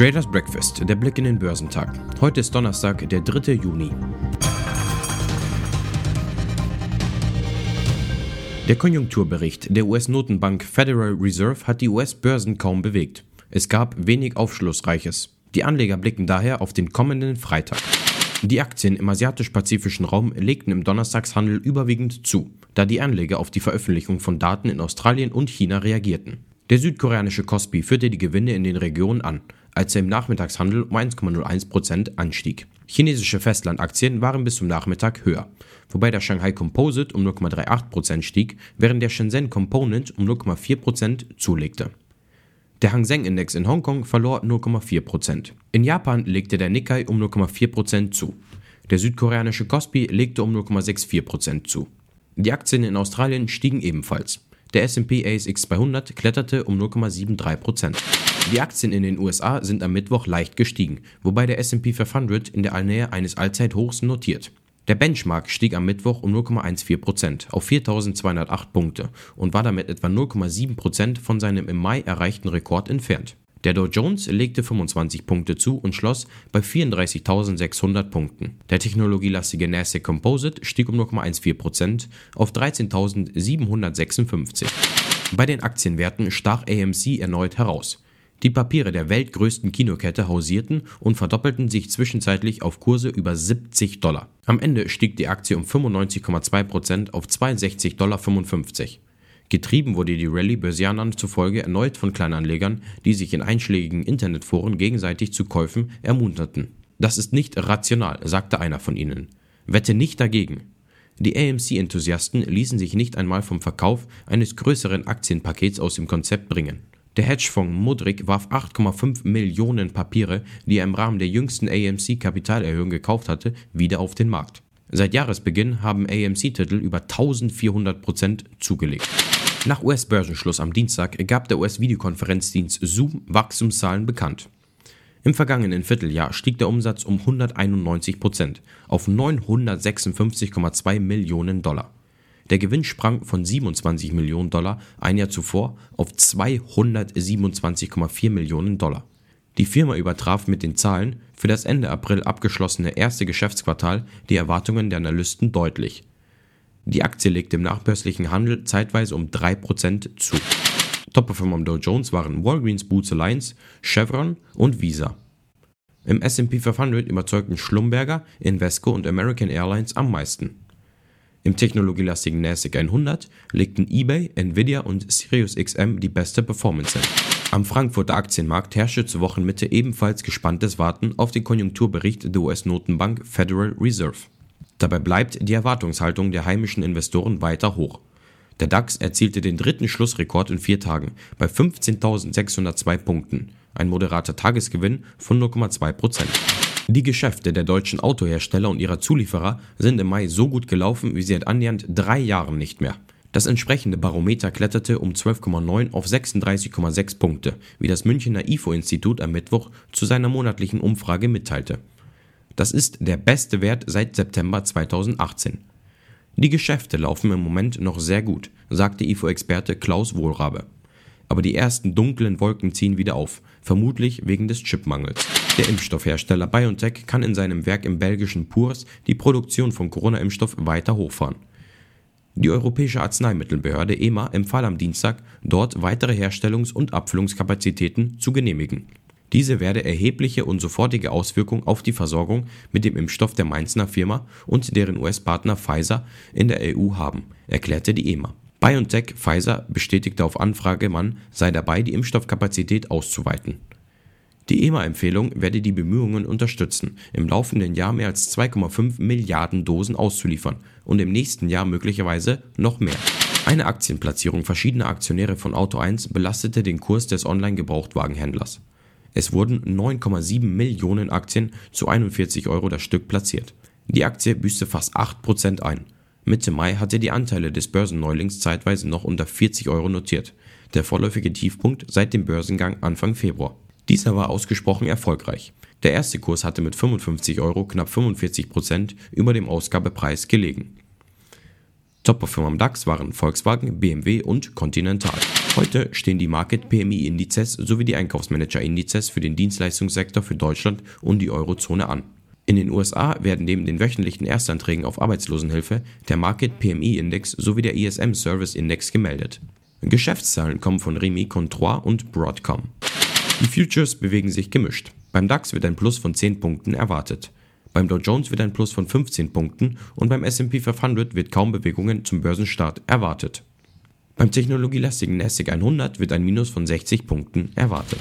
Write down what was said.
Traders Breakfast, der Blick in den Börsentag. Heute ist Donnerstag, der 3. Juni. Der Konjunkturbericht der US-Notenbank Federal Reserve hat die US-Börsen kaum bewegt. Es gab wenig Aufschlussreiches. Die Anleger blicken daher auf den kommenden Freitag. Die Aktien im asiatisch-pazifischen Raum legten im Donnerstagshandel überwiegend zu, da die Anleger auf die Veröffentlichung von Daten in Australien und China reagierten. Der südkoreanische Kospi führte die Gewinne in den Regionen an, als er im Nachmittagshandel um 1,01% anstieg. Chinesische Festlandaktien waren bis zum Nachmittag höher, wobei der Shanghai Composite um 0,38% stieg, während der Shenzhen Component um 0,4% zulegte. Der Hang Seng Index in Hongkong verlor 0,4%. In Japan legte der Nikkei um 0,4% zu. Der südkoreanische Kospi legte um 0,64% zu. Die Aktien in Australien stiegen ebenfalls. Der S&P ASX 200 kletterte um 0,73%. Die Aktien in den USA sind am Mittwoch leicht gestiegen, wobei der S&P 500 in der Nähe eines Allzeithochs notiert. Der Benchmark stieg am Mittwoch um 0,14% auf 4.208 Punkte und war damit etwa 0,7% von seinem im Mai erreichten Rekord entfernt. Der Dow Jones legte 25 Punkte zu und schloss bei 34.600 Punkten. Der technologielastige Nasdaq Composite stieg um 0,14% auf 13.756. Bei den Aktienwerten stach AMC erneut heraus. Die Papiere der weltgrößten Kinokette hausierten und verdoppelten sich zwischenzeitlich auf Kurse über 70 Dollar. Am Ende stieg die Aktie um 95,2% auf 62,55 Dollar. Getrieben wurde die Rallye Börsianern zufolge erneut von Kleinanlegern, die sich in einschlägigen Internetforen gegenseitig zu Käufen ermunterten. Das ist nicht rational, sagte einer von ihnen. Wette nicht dagegen. Die AMC-Enthusiasten ließen sich nicht einmal vom Verkauf eines größeren Aktienpakets aus dem Konzept bringen. Der Hedgefonds Mudrick warf 8,5 Millionen Papiere, die er im Rahmen der jüngsten AMC-Kapitalerhöhung gekauft hatte, wieder auf den Markt. Seit Jahresbeginn haben AMC-Titel über 1400 Prozent zugelegt. Nach US-Börsenschluss am Dienstag gab der US-Videokonferenzdienst Zoom Wachstumszahlen bekannt. Im vergangenen Vierteljahr stieg der Umsatz um 191 Prozent auf 956,2 Millionen Dollar. Der Gewinn sprang von 27 Millionen Dollar ein Jahr zuvor auf 227,4 Millionen Dollar. Die Firma übertraf mit den Zahlen für das Ende April abgeschlossene erste Geschäftsquartal die Erwartungen der Analysten deutlich. Die Aktie legte im nachbörslichen Handel zeitweise um 3% zu. Top-Performer am Dow Jones waren Walgreens Boots Alliance, Chevron und Visa. Im S&P 500 überzeugten Schlumberger, Invesco und American Airlines am meisten. Im technologielastigen NASDAQ 100 legten eBay, Nvidia und SiriusXM die beste Performance hin. Am Frankfurter Aktienmarkt herrschte zur Wochenmitte ebenfalls gespanntes Warten auf den Konjunkturbericht der US-Notenbank Federal Reserve. Dabei bleibt die Erwartungshaltung der heimischen Investoren weiter hoch. Der DAX erzielte den dritten Schlussrekord in vier Tagen bei 15.602 Punkten, ein moderater Tagesgewinn von 0,2 Prozent. Die Geschäfte der deutschen Autohersteller und ihrer Zulieferer sind im Mai so gut gelaufen wie seit annähernd drei Jahren nicht mehr. Das entsprechende Barometer kletterte um 12,9 auf 36,6 Punkte, wie das Münchner IFO-Institut am Mittwoch zu seiner monatlichen Umfrage mitteilte. Das ist der beste Wert seit September 2018. Die Geschäfte laufen im Moment noch sehr gut, sagte IFO-Experte Klaus Wohlrabe. Aber die ersten dunklen Wolken ziehen wieder auf, vermutlich wegen des Chipmangels. Der Impfstoffhersteller BioNTech kann in seinem Werk im belgischen Purs die Produktion von Corona-Impfstoff weiter hochfahren. Die Europäische Arzneimittelbehörde EMA empfahl am Dienstag, dort weitere Herstellungs- und Abfüllungskapazitäten zu genehmigen. Diese werde erhebliche und sofortige Auswirkungen auf die Versorgung mit dem Impfstoff der Mainzer Firma und deren US-Partner Pfizer in der EU haben, erklärte die EMA. BioNTech Pfizer bestätigte auf Anfrage, man sei dabei, die Impfstoffkapazität auszuweiten. Die EMA-Empfehlung werde die Bemühungen unterstützen, im laufenden Jahr mehr als 2,5 Milliarden Dosen auszuliefern und im nächsten Jahr möglicherweise noch mehr. Eine Aktienplatzierung verschiedener Aktionäre von Auto 1 belastete den Kurs des Online-Gebrauchtwagenhändlers. Es wurden 9,7 Millionen Aktien zu 41 Euro das Stück platziert. Die Aktie büßte fast 8% ein. Mitte Mai hatte die Anteile des Börsenneulings zeitweise noch unter 40 Euro notiert, der vorläufige Tiefpunkt seit dem Börsengang Anfang Februar. Dieser war ausgesprochen erfolgreich. Der erste Kurs hatte mit 55 Euro knapp 45% über dem Ausgabepreis gelegen. Top-Performer am DAX waren Volkswagen, BMW und Continental. Heute stehen die Market PMI Indizes sowie die Einkaufsmanager Indizes für den Dienstleistungssektor für Deutschland und die Eurozone an. In den USA werden neben den wöchentlichen Erstanträgen auf Arbeitslosenhilfe der Market PMI Index sowie der ISM Service Index gemeldet. Geschäftszahlen kommen von Remy Controi und Broadcom. Die Futures bewegen sich gemischt. Beim DAX wird ein Plus von 10 Punkten erwartet. Beim Dow Jones wird ein Plus von 15 Punkten und beim S&P 500 wird kaum Bewegungen zum Börsenstart erwartet. Beim technologielastigen NASDAQ 100 wird ein Minus von 60 Punkten erwartet.